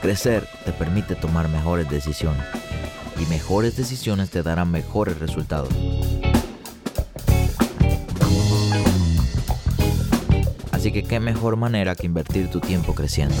Crecer te permite tomar mejores decisiones y mejores decisiones te darán mejores resultados. Así que qué mejor manera que invertir tu tiempo creciendo.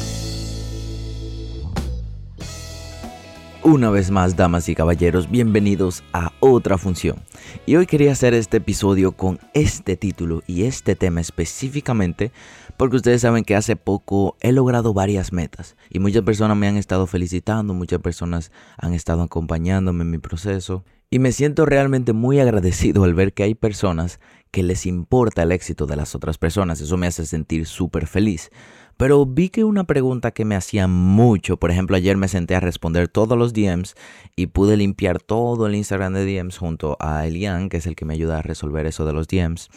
Una vez más, damas y caballeros, bienvenidos a otra función. Y hoy quería hacer este episodio con este título y este tema específicamente porque ustedes saben que hace poco he logrado varias metas y muchas personas me han estado felicitando, muchas personas han estado acompañándome en mi proceso y me siento realmente muy agradecido al ver que hay personas que les importa el éxito de las otras personas. Eso me hace sentir súper feliz. Pero vi que una pregunta que me hacía mucho, por ejemplo, ayer me senté a responder todos los DMs y pude limpiar todo el Instagram de DMs junto a Elian, que es el que me ayuda a resolver eso de los DMs.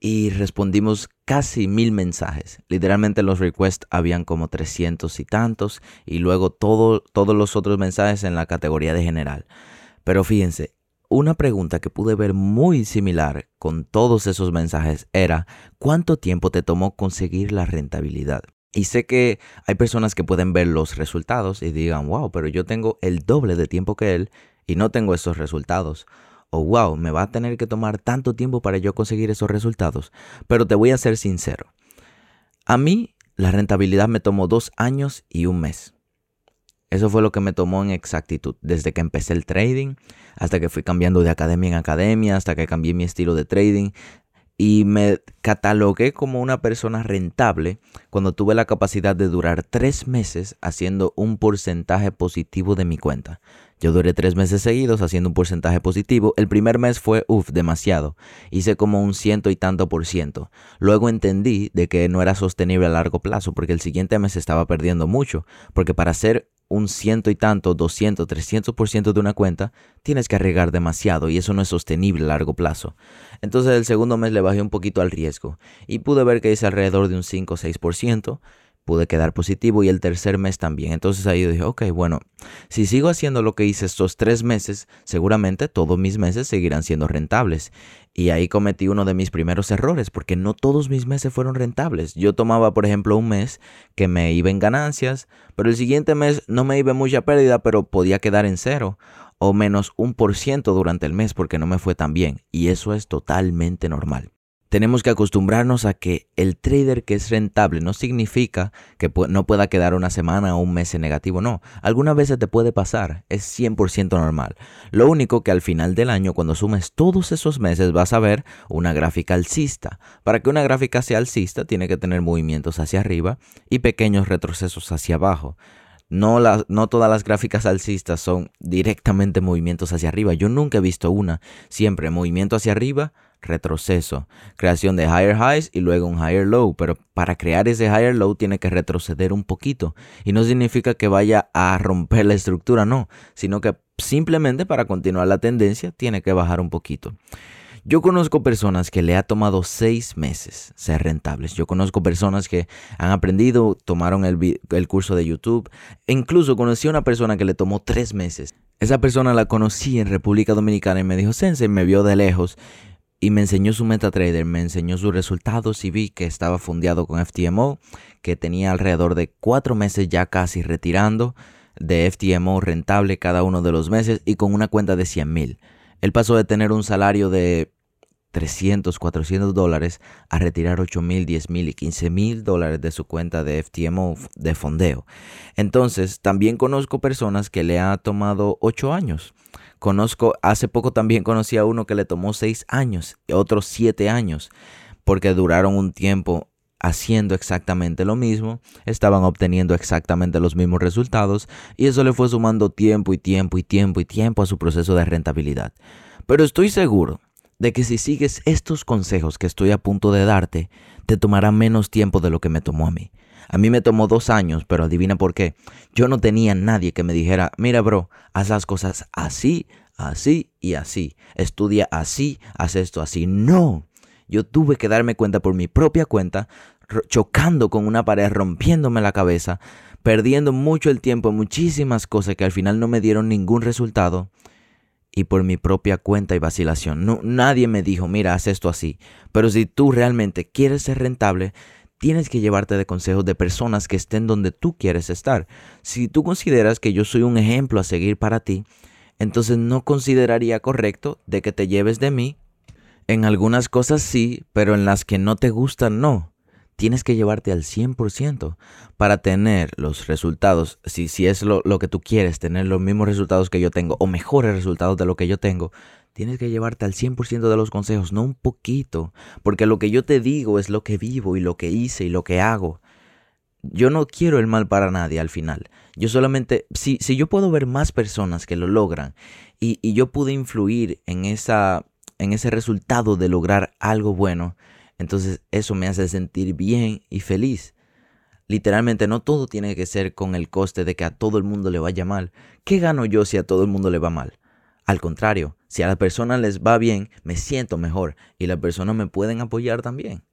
Y respondimos casi mil mensajes. Literalmente los requests habían como 300 y tantos y luego todo, todos los otros mensajes en la categoría de general. Pero fíjense, una pregunta que pude ver muy similar con todos esos mensajes era ¿cuánto tiempo te tomó conseguir la rentabilidad? Y sé que hay personas que pueden ver los resultados y digan, wow, pero yo tengo el doble de tiempo que él y no tengo esos resultados. O wow, me va a tener que tomar tanto tiempo para yo conseguir esos resultados. Pero te voy a ser sincero. A mí la rentabilidad me tomó dos años y un mes. Eso fue lo que me tomó en exactitud, desde que empecé el trading, hasta que fui cambiando de academia en academia, hasta que cambié mi estilo de trading, y me catalogué como una persona rentable cuando tuve la capacidad de durar tres meses haciendo un porcentaje positivo de mi cuenta. Yo duré tres meses seguidos haciendo un porcentaje positivo. El primer mes fue, uff, demasiado. Hice como un ciento y tanto por ciento. Luego entendí de que no era sostenible a largo plazo porque el siguiente mes estaba perdiendo mucho. Porque para hacer un ciento y tanto, 200, 300% de una cuenta, tienes que arriesgar demasiado y eso no es sostenible a largo plazo. Entonces el segundo mes le bajé un poquito al riesgo y pude ver que hice alrededor de un 5 o 6% pude quedar positivo y el tercer mes también. Entonces ahí dije, ok, bueno, si sigo haciendo lo que hice estos tres meses, seguramente todos mis meses seguirán siendo rentables. Y ahí cometí uno de mis primeros errores, porque no todos mis meses fueron rentables. Yo tomaba, por ejemplo, un mes que me iba en ganancias, pero el siguiente mes no me iba mucha pérdida, pero podía quedar en cero o menos un por ciento durante el mes porque no me fue tan bien. Y eso es totalmente normal tenemos que acostumbrarnos a que el trader que es rentable no significa que no pueda quedar una semana o un mes negativo, no. Algunas veces te puede pasar, es 100% normal. Lo único que al final del año, cuando sumes todos esos meses, vas a ver una gráfica alcista. Para que una gráfica sea alcista, tiene que tener movimientos hacia arriba y pequeños retrocesos hacia abajo. No, no, todas las gráficas alcistas son directamente movimientos hacia arriba. Yo nunca he visto una. Siempre movimiento hacia arriba, retroceso, creación de higher highs y luego un higher low, pero para crear ese higher low tiene que retroceder un poquito y no significa que vaya a romper la estructura, no, sino que simplemente para continuar la tendencia tiene que bajar un poquito. Yo conozco personas que le ha tomado seis meses ser rentables. Yo conozco personas que han aprendido, tomaron el, curso de YouTube. E incluso conocí a una persona que le tomó tres meses. Esa persona la conocí en República Dominicana y me dijo, Sensei, me vio de lejos y me enseñó su MetaTrader, me enseñó sus resultados y vi que estaba fundeado con FTMO, que tenía alrededor de cuatro meses ya casi retirando de FTMO rentable cada uno de los meses y con una cuenta de 100 mil. Él pasó de tener un salario de 300, 400 dólares a retirar 8 mil, 10 mil y 15 mil dólares de su cuenta de FTMO de fondeo. Entonces, también conozco personas que le ha tomado 8 años Conozco, hace poco también conocí a uno que le tomó seis años, y otros siete años, porque duraron un tiempo haciendo exactamente lo mismo, estaban obteniendo exactamente los mismos resultados y eso le fue sumando tiempo y tiempo y tiempo y tiempo a su proceso de rentabilidad. Pero estoy seguro de que si sigues estos consejos que estoy a punto de darte, te tomará menos tiempo de lo que me tomó a mí. A mí me tomó dos años, pero adivina por qué. Yo no tenía nadie que me dijera, mira bro, haz las cosas así, así y así. Estudia así, haz esto así. No. Yo tuve que darme cuenta por mi propia cuenta, chocando con una pared, rompiéndome la cabeza, perdiendo mucho el tiempo muchísimas cosas que al final no me dieron ningún resultado y por mi propia cuenta y vacilación. Nadie me dijo, mira, haz esto así. Pero si tú realmente quieres ser rentable, tienes que llevarte de consejos de personas que estén donde tú quieres estar. Si tú consideras que yo soy un ejemplo a seguir para ti, entonces no consideraría correcto de que te lleves de mí. En algunas cosas sí, pero en las que no te gustan no tienes que llevarte al 100% para tener los resultados. Si, si es lo, lo, que tú quieres, tener los mismos resultados que yo tengo o mejores resultados de lo que yo tengo, tienes que llevarte al 100% de los consejos, no un poquito. Porque lo que yo te digo es lo que vivo y lo que hice y lo que hago. Yo no quiero el mal para nadie al final. Yo solamente, si, si yo puedo ver más personas que lo logran y, y yo pude influir en, esa, en ese resultado de lograr algo bueno, entonces eso me hace sentir bien y feliz. Literalmente no todo tiene que ser con el coste de que a todo el mundo le vaya mal. ¿Qué gano yo si a todo el mundo le va mal? Al contrario, si a la persona les va bien, me siento mejor y la persona me pueden apoyar también.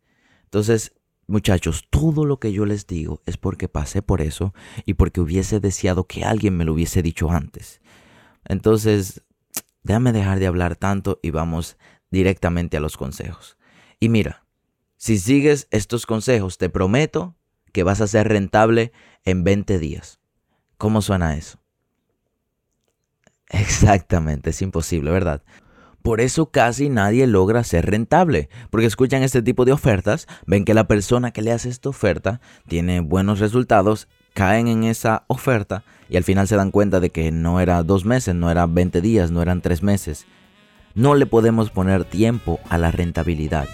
Entonces, muchachos, todo lo que yo les digo es porque pasé por eso y porque hubiese deseado que alguien me lo hubiese dicho antes. Entonces, déjame dejar de hablar tanto y vamos directamente a los consejos. Y mira, si sigues estos consejos, te prometo que vas a ser rentable en 20 días. ¿Cómo suena eso? Exactamente, es imposible, ¿verdad? Por eso casi nadie logra ser rentable, porque escuchan este tipo de ofertas, ven que la persona que le hace esta oferta tiene buenos resultados, caen en esa oferta y al final se dan cuenta de que no era dos meses, no eran 20 días, no eran tres meses. No le podemos poner tiempo a la rentabilidad.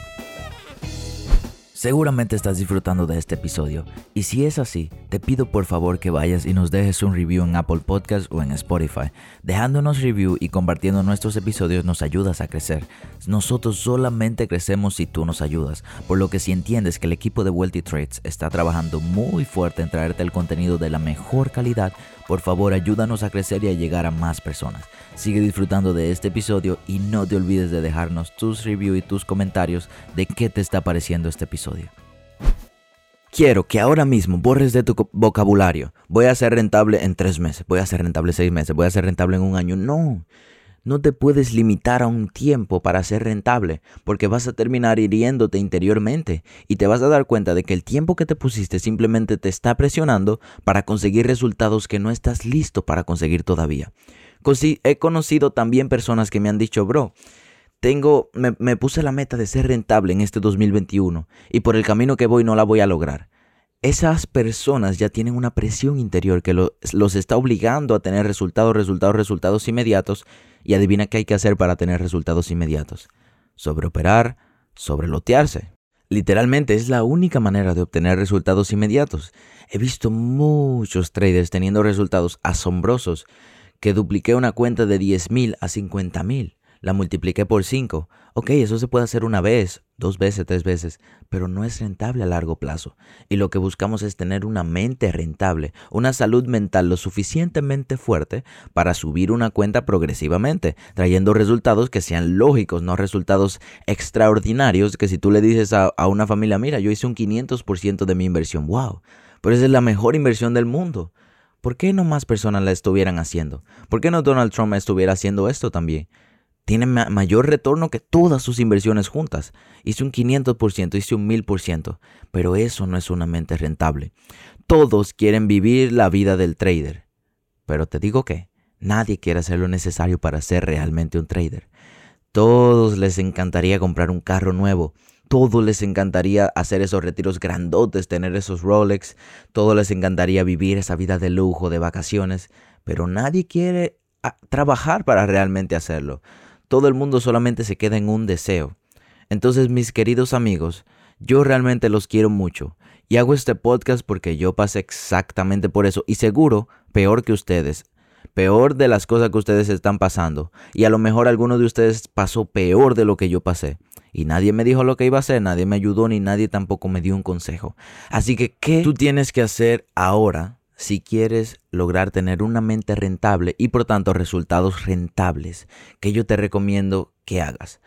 Seguramente estás disfrutando de este episodio y si es así, te pido por favor que vayas y nos dejes un review en Apple Podcast o en Spotify. Dejándonos review y compartiendo nuestros episodios nos ayudas a crecer. Nosotros solamente crecemos si tú nos ayudas, por lo que si entiendes que el equipo de Wealthy Trades está trabajando muy fuerte en traerte el contenido de la mejor calidad, por favor ayúdanos a crecer y a llegar a más personas. Sigue disfrutando de este episodio y no te olvides de dejarnos tus reviews y tus comentarios de qué te está pareciendo este episodio. Quiero que ahora mismo borres de tu vocabulario. Voy a ser rentable en tres meses, voy a ser rentable seis meses, voy a ser rentable en un año. No, no te puedes limitar a un tiempo para ser rentable, porque vas a terminar hiriéndote interiormente y te vas a dar cuenta de que el tiempo que te pusiste simplemente te está presionando para conseguir resultados que no estás listo para conseguir todavía. He conocido también personas que me han dicho, bro, tengo, me, puse la meta de ser rentable en este 2021 y por el camino que voy no la voy a lograr. Esas personas ya tienen una presión interior que los está obligando a tener resultados, resultados, resultados inmediatos y adivina qué hay que hacer para tener resultados inmediatos. Sobreoperar, sobrelotearse. Literalmente es la única manera de obtener resultados inmediatos. He visto muchos traders teniendo resultados asombrosos que dupliqué una cuenta de 10 mil a 50 mil. La multipliqué por 5. Ok, eso se puede hacer una vez, dos veces, tres veces, pero no es rentable a largo plazo. Y lo que buscamos es tener una mente rentable, una salud mental lo suficientemente fuerte para subir una cuenta progresivamente, trayendo resultados que sean lógicos, no resultados extraordinarios que si tú le dices a, a una familia, mira, yo hice un 500% de mi inversión, wow, pero esa es la mejor inversión del mundo. ¿Por qué no más personas la estuvieran haciendo? ¿Por qué no Donald Trump estuviera haciendo esto también? Tiene mayor retorno que todas sus inversiones juntas. Hice un 500%, hice un 1000%, pero eso no es una mente rentable. Todos quieren vivir la vida del trader. Pero te digo que nadie quiere hacer lo necesario para ser realmente un trader. Todos les encantaría comprar un carro nuevo, todos les encantaría hacer esos retiros grandotes, tener esos Rolex, todos les encantaría vivir esa vida de lujo, de vacaciones, pero nadie quiere ah, trabajar para realmente hacerlo. Todo el mundo solamente se queda en un deseo. Entonces, mis queridos amigos, yo realmente los quiero mucho y hago este podcast porque yo pasé exactamente por eso y seguro peor que ustedes, peor de las cosas que ustedes están pasando y a lo mejor alguno de ustedes pasó peor de lo que yo pasé. Y nadie me dijo lo que iba a hacer, nadie me ayudó ni nadie tampoco me dio un consejo. Así que, ¿qué tú tienes que hacer ahora si quieres lograr tener una mente rentable y por tanto resultados rentables que yo te recomiendo que hagas?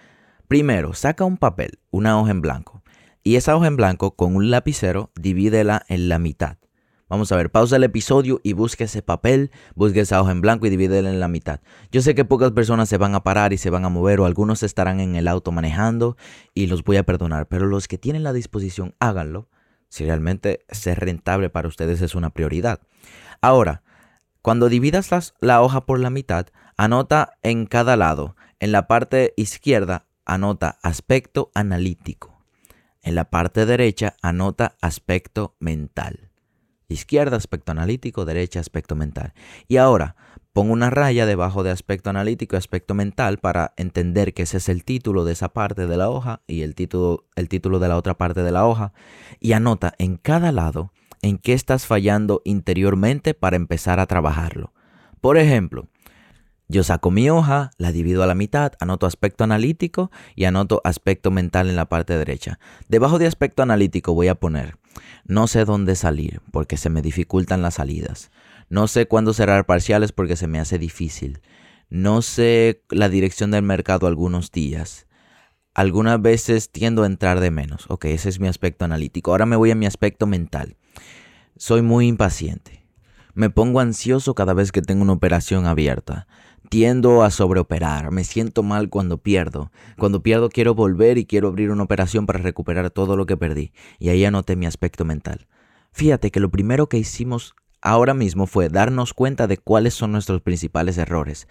Primero, saca un papel, una hoja en blanco, y esa hoja en blanco con un lapicero divídela en la mitad. Vamos a ver, pausa el episodio y busque ese papel, busque esa hoja en blanco y divídela en la mitad. Yo sé que pocas personas se van a parar y se van a mover o algunos estarán en el auto manejando y los voy a perdonar, pero los que tienen la disposición, háganlo. Si realmente ser rentable para ustedes es una prioridad. Ahora, cuando dividas la hoja por la mitad, anota en cada lado. En la parte izquierda, anota aspecto analítico. En la parte derecha, anota aspecto mental. Izquierda, aspecto analítico, derecha, aspecto mental. Y ahora, pongo una raya debajo de aspecto analítico y aspecto mental para entender que ese es el título de esa parte de la hoja y el título, el título de la otra parte de la hoja. Y anota en cada lado en qué estás fallando interiormente para empezar a trabajarlo. Por ejemplo, yo saco mi hoja, la divido a la mitad, anoto aspecto analítico y anoto aspecto mental en la parte derecha. Debajo de aspecto analítico voy a poner no sé dónde salir porque se me dificultan las salidas. No sé cuándo cerrar parciales porque se me hace difícil. No sé la dirección del mercado algunos días. Algunas veces tiendo a entrar de menos. Ok, ese es mi aspecto analítico. Ahora me voy a mi aspecto mental. Soy muy impaciente. Me pongo ansioso cada vez que tengo una operación abierta. Tiendo a sobreoperar, me siento mal cuando pierdo. Cuando pierdo quiero volver y quiero abrir una operación para recuperar todo lo que perdí. Y ahí anoté mi aspecto mental. Fíjate que lo primero que hicimos ahora mismo fue darnos cuenta de cuáles son nuestros principales errores.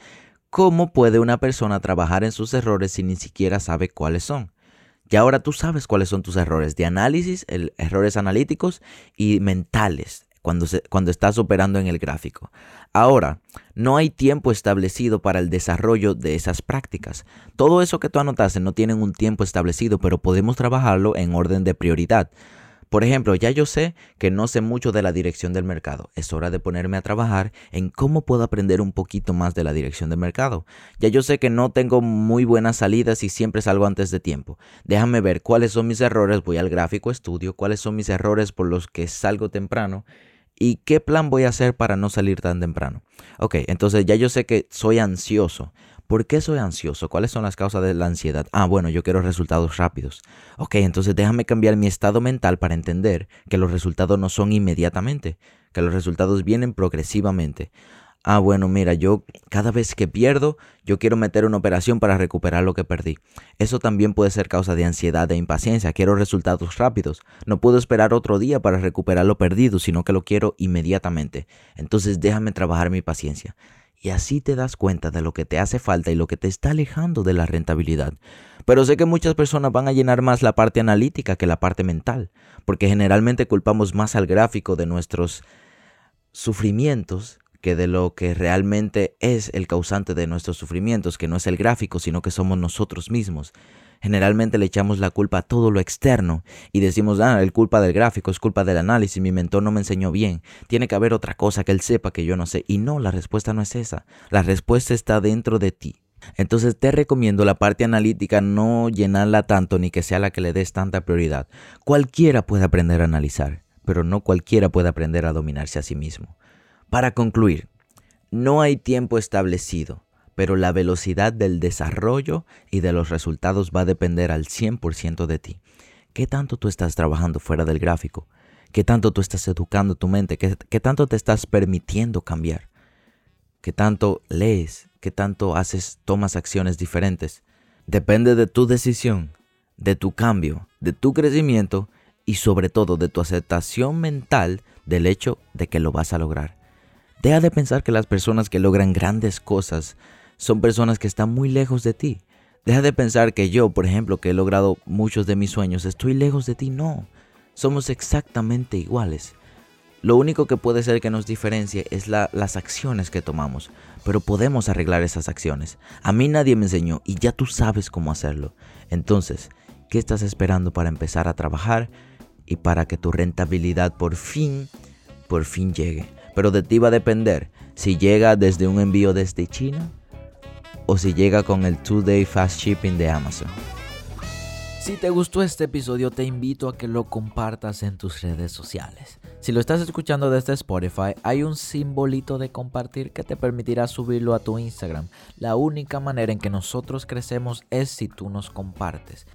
¿Cómo puede una persona trabajar en sus errores si ni siquiera sabe cuáles son? Y ahora tú sabes cuáles son tus errores de análisis, errores analíticos y mentales, cuando, estás operando en el gráfico. Ahora, no hay tiempo establecido para el desarrollo de esas prácticas. Todo eso que tú anotaste no tienen un tiempo establecido, pero podemos trabajarlo en orden de prioridad. Por ejemplo, ya yo sé que no sé mucho de la dirección del mercado. Es hora de ponerme a trabajar en cómo puedo aprender un poquito más de la dirección del mercado. Ya yo sé que no tengo muy buenas salidas y siempre salgo antes de tiempo. Déjame ver cuáles son mis errores. Voy al gráfico estudio cuáles son mis errores por los que salgo temprano ¿Y qué plan voy a hacer para no salir tan temprano? Ok, entonces ya yo sé que soy ansioso. ¿Por qué soy ansioso? ¿Cuáles son las causas de la ansiedad? Ah, bueno, yo quiero resultados rápidos. Ok, entonces déjame cambiar mi estado mental para entender que los resultados no son inmediatamente, que los resultados vienen progresivamente ah, bueno, mira, yo cada vez que pierdo, yo quiero meter una operación para recuperar lo que perdí. Eso también puede ser causa de ansiedad e impaciencia. Quiero resultados rápidos. No puedo esperar otro día para recuperar lo perdido, sino que lo quiero inmediatamente. Entonces déjame trabajar mi paciencia. Y así te das cuenta de lo que te hace falta y lo que te está alejando de la rentabilidad. Pero sé que muchas personas van a llenar más la parte analítica que la parte mental, porque generalmente culpamos más al gráfico de nuestros sufrimientos que de lo que realmente es el causante de nuestros sufrimientos, que no es el gráfico, sino que somos nosotros mismos. Generalmente le echamos la culpa a todo lo externo y decimos, ah, es culpa del gráfico, es culpa del análisis, mi mentor no me enseñó bien, tiene que haber otra cosa que él sepa que yo no sé. Y no, la respuesta no es esa, la respuesta está dentro de ti. Entonces te recomiendo la parte analítica no llenarla tanto ni que sea la que le des tanta prioridad. Cualquiera puede aprender a analizar, pero no cualquiera puede aprender a dominarse a sí mismo. Para concluir, no hay tiempo establecido, pero la velocidad del desarrollo y de los resultados va a depender al 100% de ti. ¿Qué tanto tú estás trabajando fuera del gráfico? ¿Qué tanto tú estás educando tu mente? ¿Qué, tanto te estás permitiendo cambiar? ¿Qué tanto lees? ¿Qué tanto haces, tomas acciones diferentes? Depende de tu decisión, de tu cambio, de tu crecimiento y sobre todo de tu aceptación mental del hecho de que lo vas a lograr. Deja de pensar que las personas que logran grandes cosas son personas que están muy lejos de ti. Deja de pensar que yo, por ejemplo, que he logrado muchos de mis sueños, estoy lejos de ti. No, somos exactamente iguales. Lo único que puede ser que nos diferencie es las acciones que tomamos, pero podemos arreglar esas acciones. A mí nadie me enseñó y ya tú sabes cómo hacerlo. Entonces, ¿qué estás esperando para empezar a trabajar y para que tu rentabilidad por fin, por fin llegue? Pero de ti va a depender si llega desde un envío desde China o si llega con el two day fast shipping de Amazon. Si te gustó este episodio, te invito a que lo compartas en tus redes sociales. Si lo estás escuchando desde Spotify, hay un simbolito de compartir que te permitirá subirlo a tu Instagram. La única manera en que nosotros crecemos es si tú nos compartes.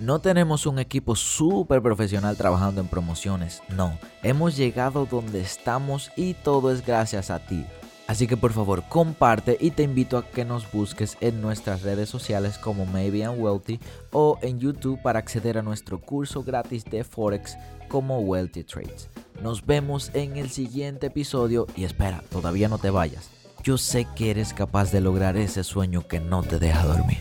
No tenemos un equipo súper profesional trabajando en promociones, no. Hemos llegado donde estamos y todo es gracias a ti. Así que por favor comparte y te invito a que nos busques en nuestras redes sociales como Maybe I'm Wealthy o en YouTube para acceder a nuestro curso gratis de Forex como Wealthy Trades. Nos vemos en el siguiente episodio y espera, todavía no te vayas. Yo sé que eres capaz de lograr ese sueño que no te deja dormir.